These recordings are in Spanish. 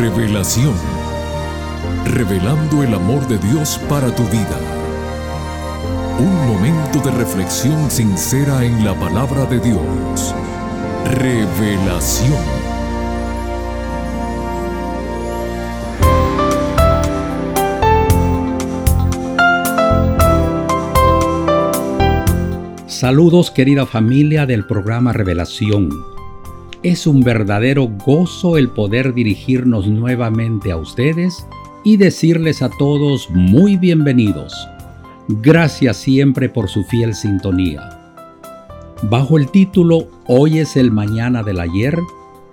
Revelación. Revelando el amor de Dios para tu vida. Un momento de reflexión sincera en la palabra de Dios. Revelación. Saludos querida familia del programa Revelación. Es un verdadero gozo el poder dirigirnos nuevamente a ustedes y decirles a todos muy bienvenidos. Gracias siempre por su fiel sintonía. Bajo el título Hoy es el mañana del ayer,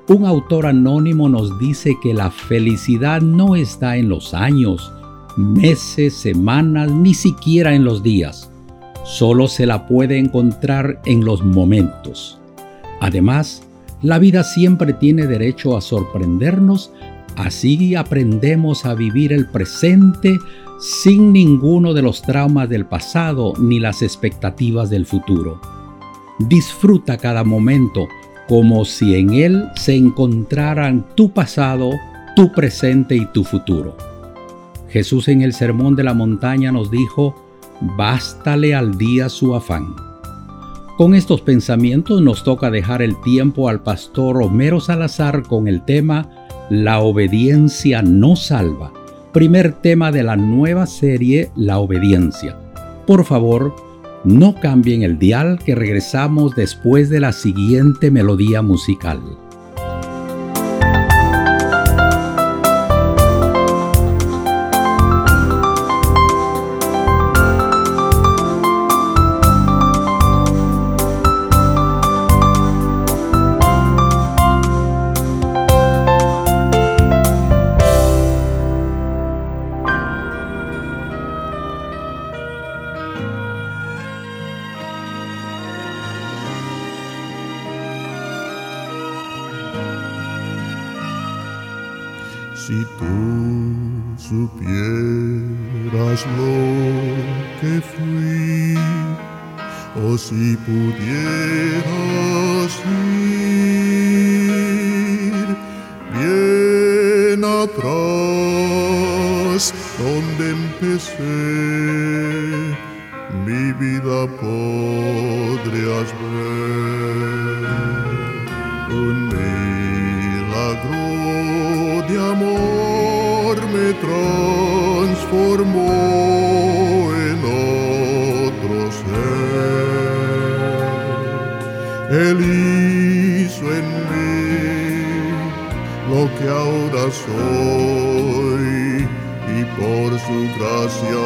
un autor anónimo nos dice que la felicidad no está en los años, meses, semanas, ni siquiera en los días solo se la puede encontrar en los momentos. Además, la vida siempre tiene derecho a sorprendernos, así aprendemos a vivir el presente sin ninguno de los traumas del pasado ni las expectativas del futuro. Disfruta cada momento como si en él se encontraran tu pasado, tu presente y tu futuro. Jesús en el Sermón de la Montaña nos dijo, bástale al día su afán. Con estos pensamientos nos toca dejar el tiempo al pastor Homero Salazar con el tema La obediencia no salva, primer tema de la nueva serie La obediencia. Por favor, no cambien el dial que regresamos después de la siguiente melodía musical. Donde empecé, mi vida podrías ver. Un milagro de amor me transformó en otro lo que ahora soy y por su gracia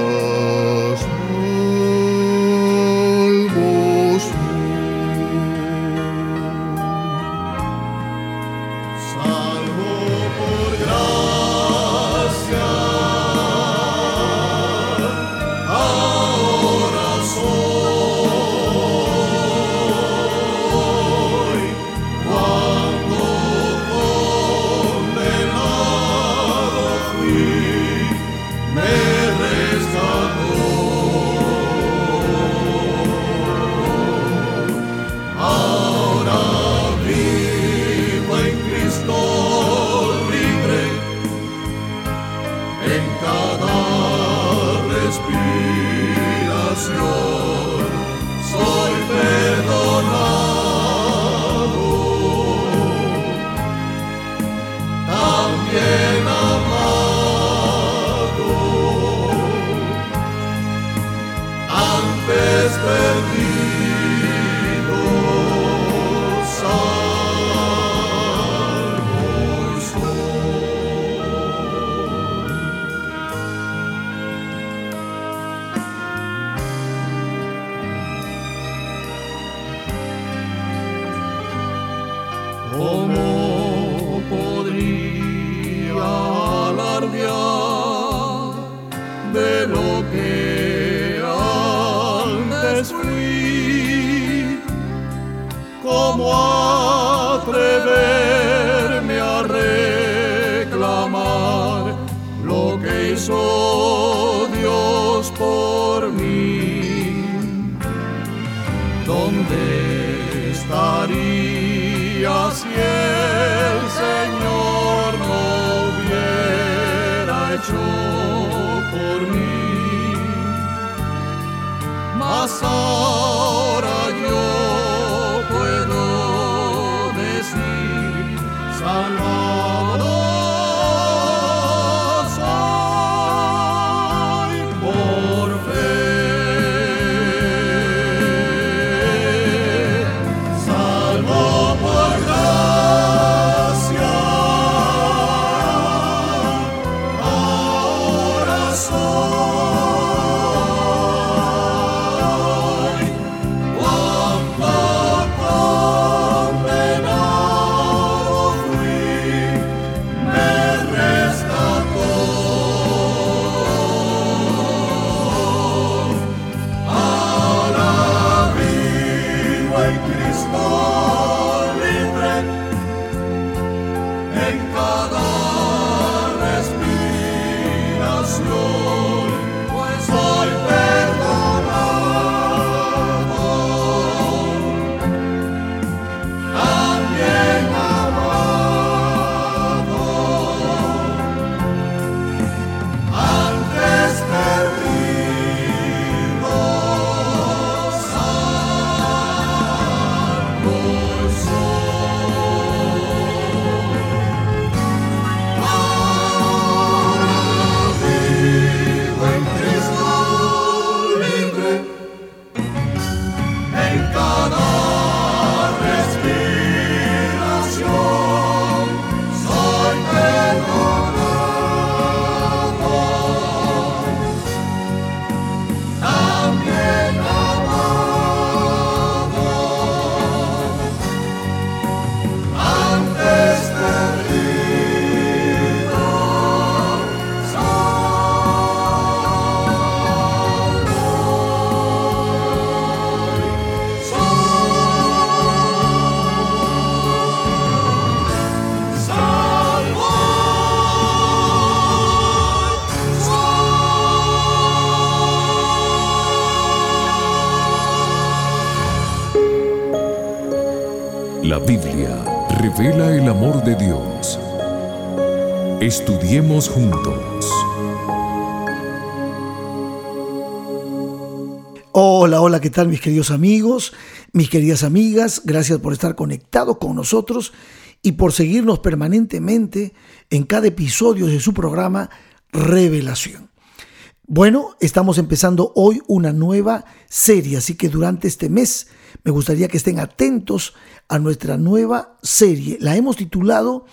Oh. Revela el amor de Dios. Estudiemos juntos. Hola, hola, ¿qué tal mis queridos amigos, mis queridas amigas? Gracias por estar conectados con nosotros y por seguirnos permanentemente en cada episodio de su programa Revelación. Bueno, estamos empezando hoy una nueva serie, así que durante este mes me gustaría que estén atentos a nuestra nueva serie. La hemos titulado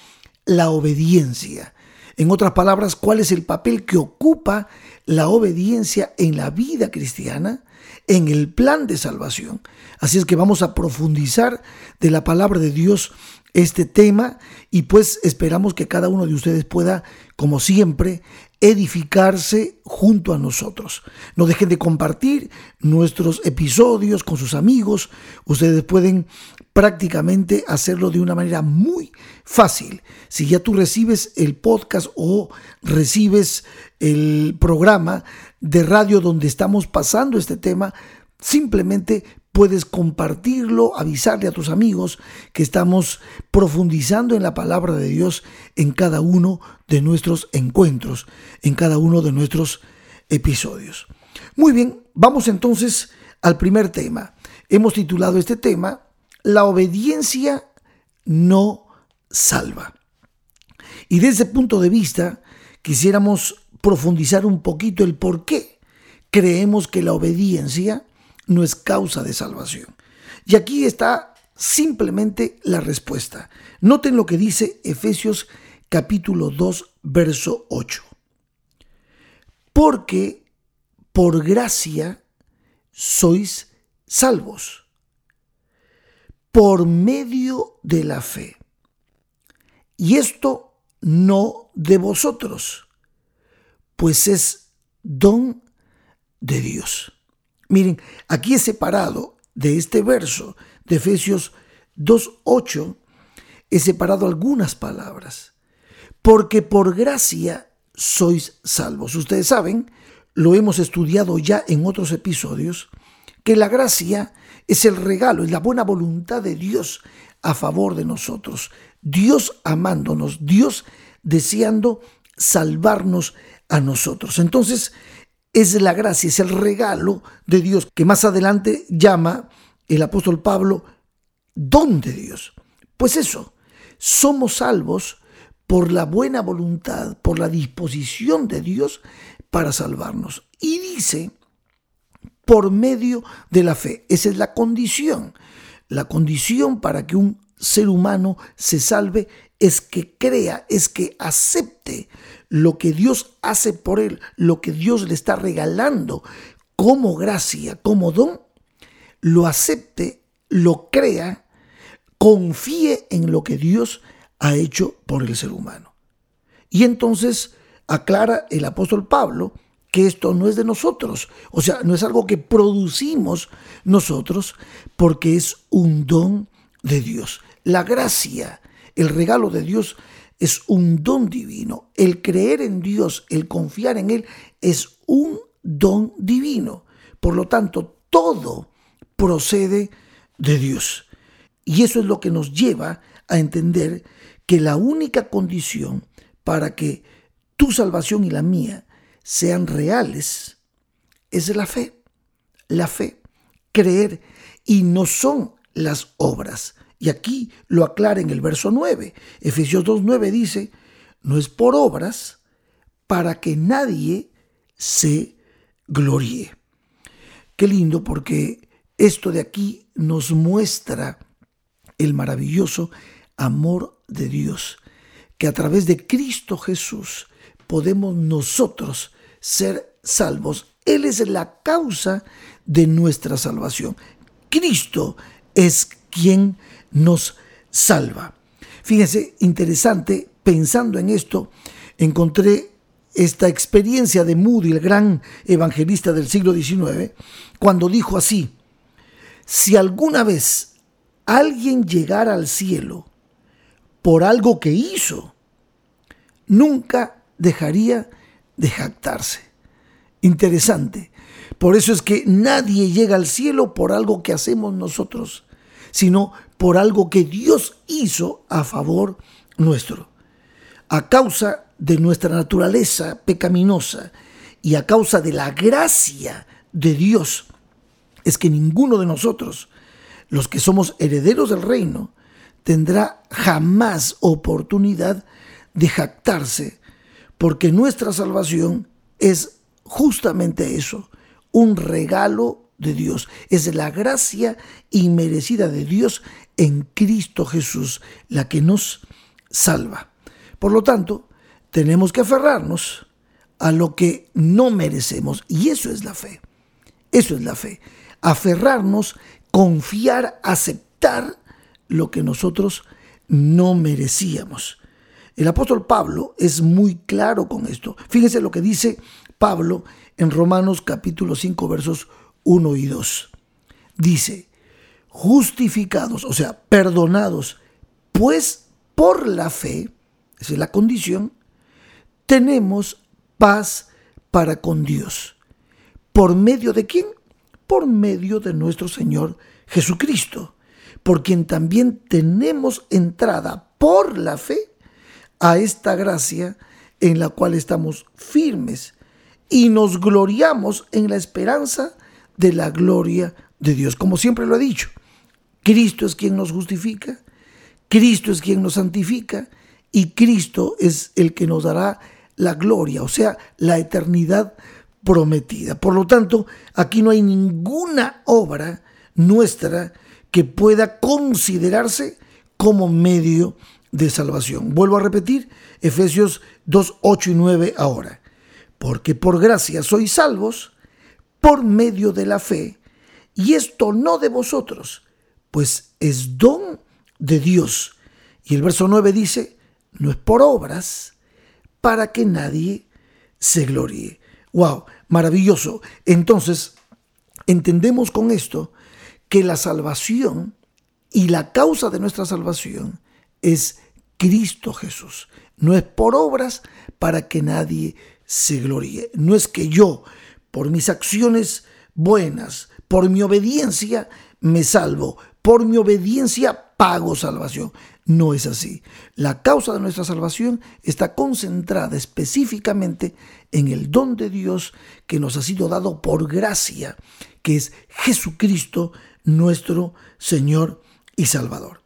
La obediencia. En otras palabras, ¿cuál es el papel que ocupa la obediencia en la vida cristiana, en el plan de salvación? Así es que vamos a profundizar de la palabra de Dios este tema y pues esperamos que cada uno de ustedes pueda, como siempre, edificarse junto a nosotros. No dejen de compartir nuestros episodios con sus amigos. Ustedes pueden prácticamente hacerlo de una manera muy fácil. Si ya tú recibes el podcast o recibes el programa de radio donde estamos pasando este tema, simplemente puedes compartirlo, avisarle a tus amigos que estamos profundizando en la palabra de Dios en cada uno de nuestros encuentros, en cada uno de nuestros episodios. Muy bien, vamos entonces al primer tema. Hemos titulado este tema La obediencia no salva. Y desde ese punto de vista quisiéramos profundizar un poquito el por qué creemos que la obediencia no es causa de salvación. Y aquí está simplemente la respuesta. Noten lo que dice Efesios capítulo 2, verso 8. Porque por gracia sois salvos, por medio de la fe. Y esto no de vosotros, pues es don de Dios. Miren, aquí es separado de este verso de Efesios 2.8, he separado algunas palabras. Porque por gracia sois salvos. Ustedes saben, lo hemos estudiado ya en otros episodios, que la gracia es el regalo, es la buena voluntad de Dios a favor de nosotros. Dios amándonos, Dios deseando salvarnos a nosotros. Entonces, es la gracia, es el regalo de Dios que más adelante llama el apóstol Pablo don de Dios. Pues eso, somos salvos por la buena voluntad, por la disposición de Dios para salvarnos. Y dice, por medio de la fe. Esa es la condición. La condición para que un ser humano se salve es que crea, es que acepte lo que Dios hace por él, lo que Dios le está regalando como gracia, como don, lo acepte, lo crea, confíe en lo que Dios ha hecho por el ser humano. Y entonces aclara el apóstol Pablo que esto no es de nosotros, o sea, no es algo que producimos nosotros, porque es un don de Dios. La gracia, el regalo de Dios es un don divino. El creer en Dios, el confiar en Él, es un don divino. Por lo tanto, todo procede de Dios. Y eso es lo que nos lleva a entender que la única condición para que tu salvación y la mía sean reales es la fe. La fe, creer, y no son las obras. Y aquí lo aclara en el verso 9. Efesios 2.9 dice, no es por obras para que nadie se gloríe. Qué lindo porque esto de aquí nos muestra el maravilloso amor de Dios, que a través de Cristo Jesús podemos nosotros ser salvos. Él es la causa de nuestra salvación. Cristo es quien nos salva. Fíjense, interesante, pensando en esto, encontré esta experiencia de Moody, el gran evangelista del siglo XIX, cuando dijo así, si alguna vez alguien llegara al cielo por algo que hizo, nunca dejaría de jactarse. Interesante. Por eso es que nadie llega al cielo por algo que hacemos nosotros, sino por algo que Dios hizo a favor nuestro. A causa de nuestra naturaleza pecaminosa y a causa de la gracia de Dios, es que ninguno de nosotros, los que somos herederos del reino, tendrá jamás oportunidad de jactarse porque nuestra salvación es justamente eso, un regalo de Dios. Es la gracia inmerecida de Dios en Cristo Jesús, la que nos salva. Por lo tanto, tenemos que aferrarnos a lo que no merecemos. Y eso es la fe. Eso es la fe. Aferrarnos, confiar, aceptar lo que nosotros no merecíamos. El apóstol Pablo es muy claro con esto. Fíjense lo que dice Pablo en Romanos capítulo 5 versos 1 y 2. Dice, justificados, o sea, perdonados, pues por la fe, esa es la condición, tenemos paz para con Dios. ¿Por medio de quién? Por medio de nuestro Señor Jesucristo, por quien también tenemos entrada por la fe a esta gracia en la cual estamos firmes y nos gloriamos en la esperanza de la gloria de Dios. Como siempre lo he dicho, Cristo es quien nos justifica, Cristo es quien nos santifica y Cristo es el que nos dará la gloria, o sea, la eternidad prometida. Por lo tanto, aquí no hay ninguna obra nuestra que pueda considerarse como medio de salvación. Vuelvo a repetir, Efesios 2, 8 y 9 ahora. Porque por gracia sois salvos por medio de la fe, y esto no de vosotros, pues es don de Dios. Y el verso 9 dice, no es por obras, para que nadie se gloríe. ¡Wow! Maravilloso. Entonces, entendemos con esto que la salvación y la causa de nuestra salvación es Cristo Jesús. No es por obras para que nadie se gloríe. No es que yo, por mis acciones buenas, por mi obediencia, me salvo, por mi obediencia pago salvación. No es así. La causa de nuestra salvación está concentrada específicamente en el don de Dios que nos ha sido dado por gracia, que es Jesucristo, nuestro Señor y Salvador.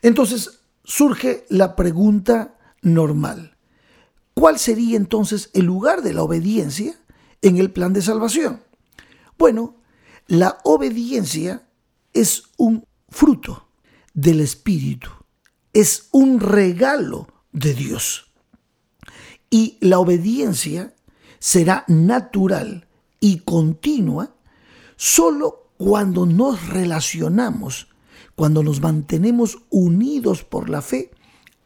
Entonces surge la pregunta normal. ¿Cuál sería entonces el lugar de la obediencia en el plan de salvación? Bueno, la obediencia es un fruto del Espíritu, es un regalo de Dios. Y la obediencia será natural y continua solo cuando nos relacionamos, cuando nos mantenemos unidos por la fe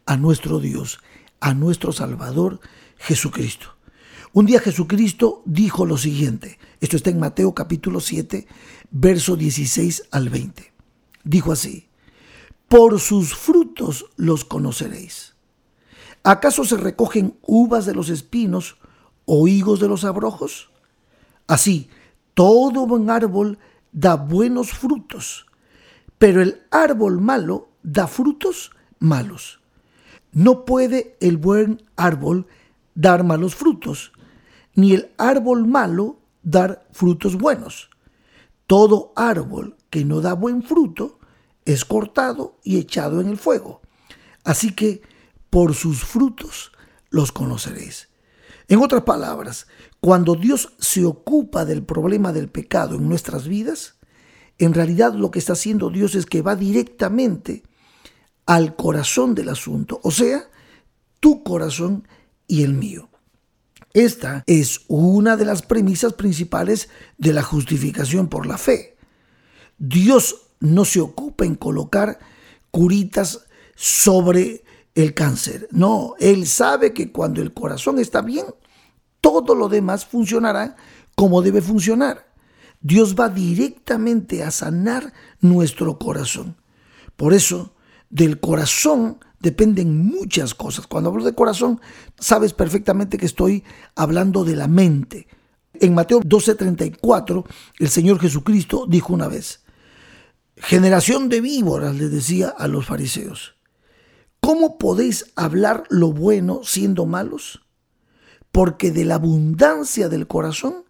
a nuestro Dios a nuestro Salvador Jesucristo. Un día Jesucristo dijo lo siguiente, esto está en Mateo capítulo 7, verso 16 al 20. Dijo así, por sus frutos los conoceréis. ¿Acaso se recogen uvas de los espinos o higos de los abrojos? Así, todo buen árbol da buenos frutos, pero el árbol malo da frutos malos. No puede el buen árbol dar malos frutos, ni el árbol malo dar frutos buenos. Todo árbol que no da buen fruto es cortado y echado en el fuego. Así que por sus frutos los conoceréis. En otras palabras, cuando Dios se ocupa del problema del pecado en nuestras vidas, en realidad lo que está haciendo Dios es que va directamente al corazón del asunto, o sea, tu corazón y el mío. Esta es una de las premisas principales de la justificación por la fe. Dios no se ocupa en colocar curitas sobre el cáncer. No, Él sabe que cuando el corazón está bien, todo lo demás funcionará como debe funcionar. Dios va directamente a sanar nuestro corazón. Por eso, del corazón dependen muchas cosas. Cuando hablo de corazón, sabes perfectamente que estoy hablando de la mente. En Mateo 12:34, el Señor Jesucristo dijo una vez, generación de víboras, le decía a los fariseos, ¿cómo podéis hablar lo bueno siendo malos? Porque de la abundancia del corazón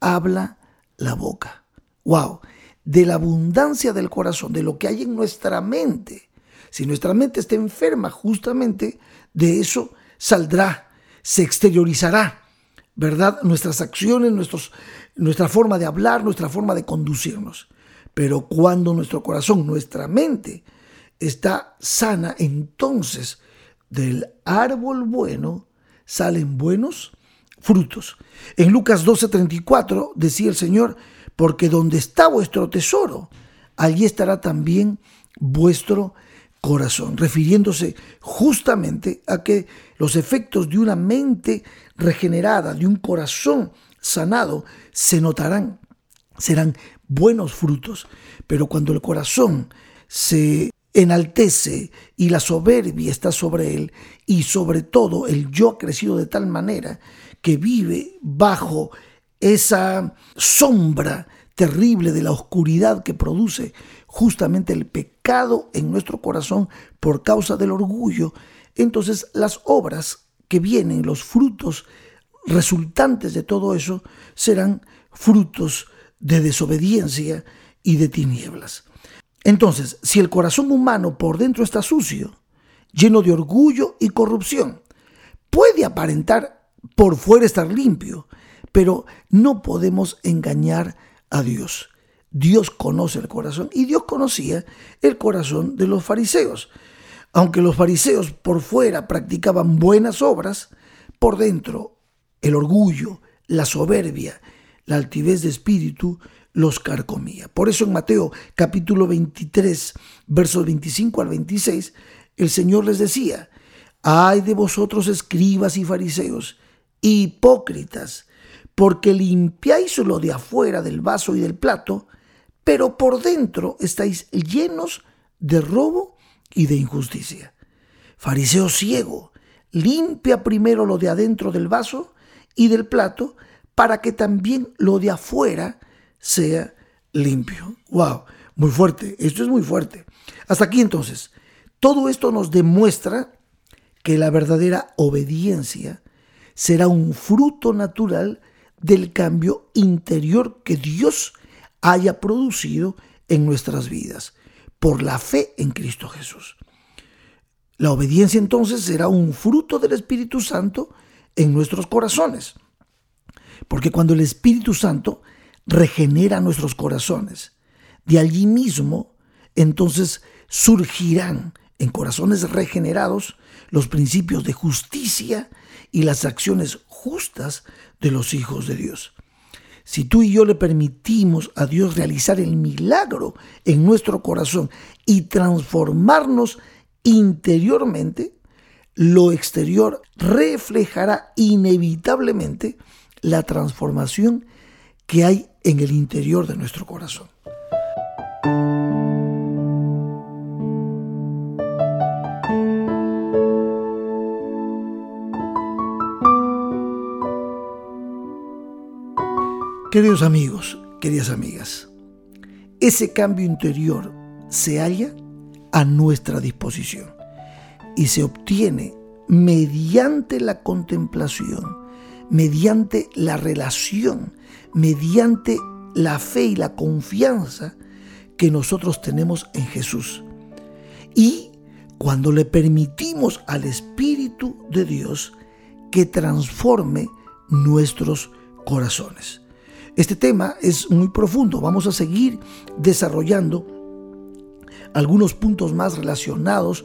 habla la boca. ¡Wow! De la abundancia del corazón, de lo que hay en nuestra mente, si nuestra mente está enferma, justamente de eso saldrá, se exteriorizará, ¿verdad? Nuestras acciones, nuestra forma de hablar, nuestra forma de conducirnos. Pero cuando nuestro corazón, nuestra mente está sana, entonces del árbol bueno salen buenos frutos. En Lucas 12:34 decía el Señor, porque donde está vuestro tesoro, allí estará también vuestro corazón, refiriéndose justamente a que los efectos de una mente regenerada, de un corazón sanado, se notarán, serán buenos frutos. Pero cuando el corazón se enaltece y la soberbia está sobre él y sobre todo el yo ha crecido de tal manera que vive bajo esa sombra terrible de la oscuridad que produce justamente el pecado en nuestro corazón por causa del orgullo, entonces las obras que vienen, los frutos resultantes de todo eso, serán frutos de desobediencia y de tinieblas. Entonces, si el corazón humano por dentro está sucio, lleno de orgullo y corrupción, puede aparentar por fuera estar limpio, pero no podemos engañar a Dios. Dios conoce el corazón y Dios conocía el corazón de los fariseos. Aunque los fariseos por fuera practicaban buenas obras, por dentro el orgullo, la soberbia, la altivez de espíritu los carcomía. Por eso en Mateo capítulo 23, versos 25 al 26, el Señor les decía, ay de vosotros escribas y fariseos, hipócritas, porque limpiáis lo de afuera del vaso y del plato, pero por dentro estáis llenos de robo y de injusticia. Fariseo ciego, limpia primero lo de adentro del vaso y del plato, para que también lo de afuera sea limpio. Wow, Muy fuerte, esto es muy fuerte. Hasta aquí entonces, todo esto nos demuestra que la verdadera obediencia será un fruto natural del cambio interior que Dios haya producido en nuestras vidas por la fe en Cristo Jesús. La obediencia entonces será un fruto del Espíritu Santo en nuestros corazones. Porque cuando el Espíritu Santo regenera nuestros corazones, de allí mismo entonces surgirán en corazones regenerados los principios de justicia y las acciones justas de los hijos de Dios. Si tú y yo le permitimos a Dios realizar el milagro en nuestro corazón y transformarnos interiormente, lo exterior reflejará inevitablemente la transformación que hay en el interior de nuestro corazón. Queridos amigos, queridas amigas, ese cambio interior se halla a nuestra disposición y se obtiene mediante la contemplación, mediante la relación, mediante la fe y la confianza que nosotros tenemos en Jesús. Y cuando le permitimos al Espíritu de Dios que transforme nuestros corazones. Este tema es muy profundo. Vamos a seguir desarrollando algunos puntos más relacionados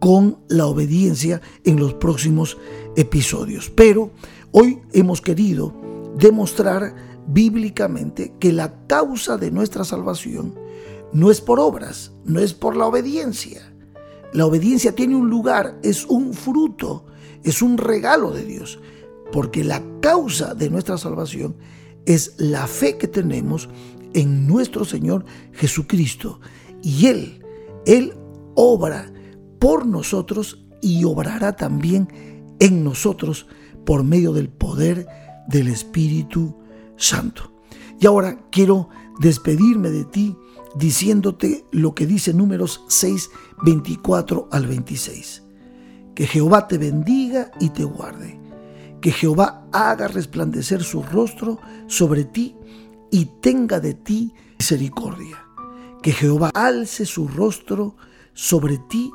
con la obediencia en los próximos episodios. Pero hoy hemos querido demostrar bíblicamente que la causa de nuestra salvación no es por obras, no es por la obediencia. La obediencia tiene un lugar, es un fruto, es un regalo de Dios, porque la causa de nuestra salvación es la fe que tenemos en nuestro Señor Jesucristo. Y Él, Él obra por nosotros y obrará también en nosotros por medio del poder del Espíritu Santo. Y ahora quiero despedirme de ti diciéndote lo que dice números 6, 24 al 26. Que Jehová te bendiga y te guarde que Jehová haga resplandecer su rostro sobre ti y tenga de ti misericordia. Que Jehová alce su rostro sobre ti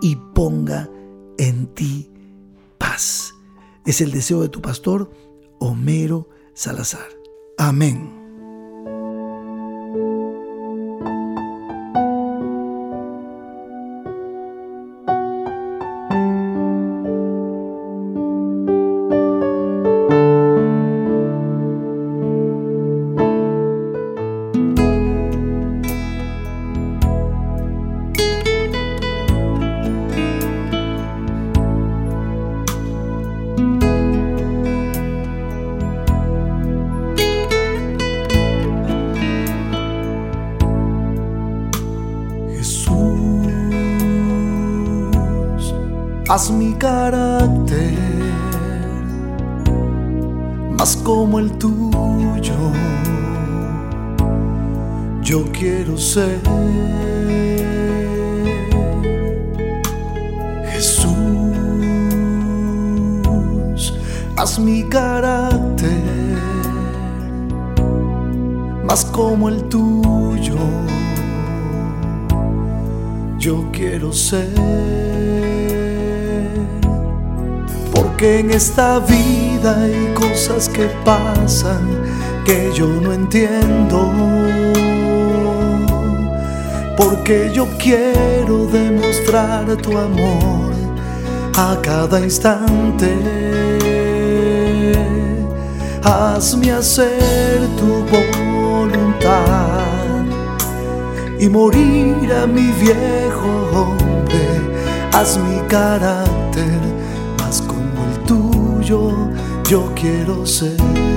y ponga en ti paz. Es el deseo de tu pastor Homero Salazar. Amén. Ser Jesús, haz mi carácter más como el tuyo. Yo quiero ser porque en esta vida hay cosas que pasan que yo no entiendo. Porque yo quiero demostrar tu amor a cada instante. Hazme hacer tu voluntad y morir a mi viejo hombre. Haz mi carácter yo, yo quiero ser.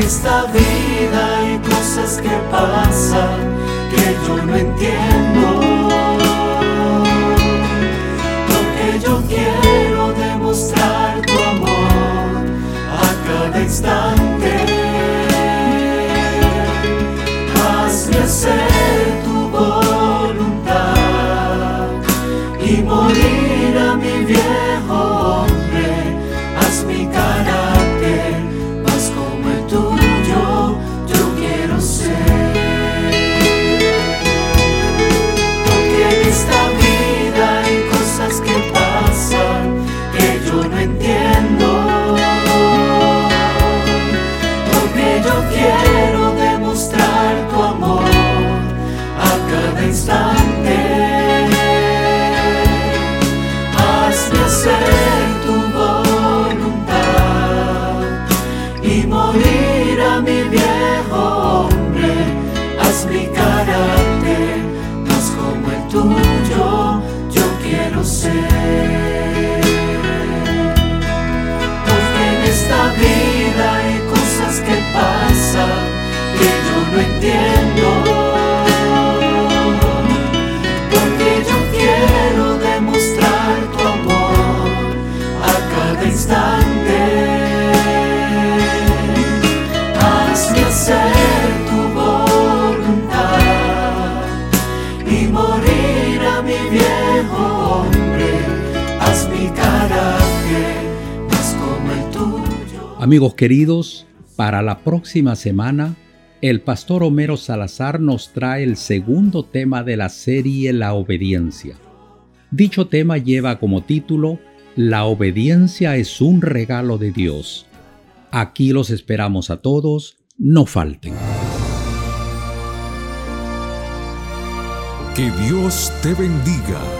Esta vida hay cosas que pasan que yo no entiendo. A cada Amigos queridos, para la próxima semana, el pastor Homero Salazar nos trae el segundo tema de la serie La obediencia. Dicho tema lleva como título La obediencia es un regalo de Dios. Aquí los esperamos a todos, no falten. Que Dios te bendiga.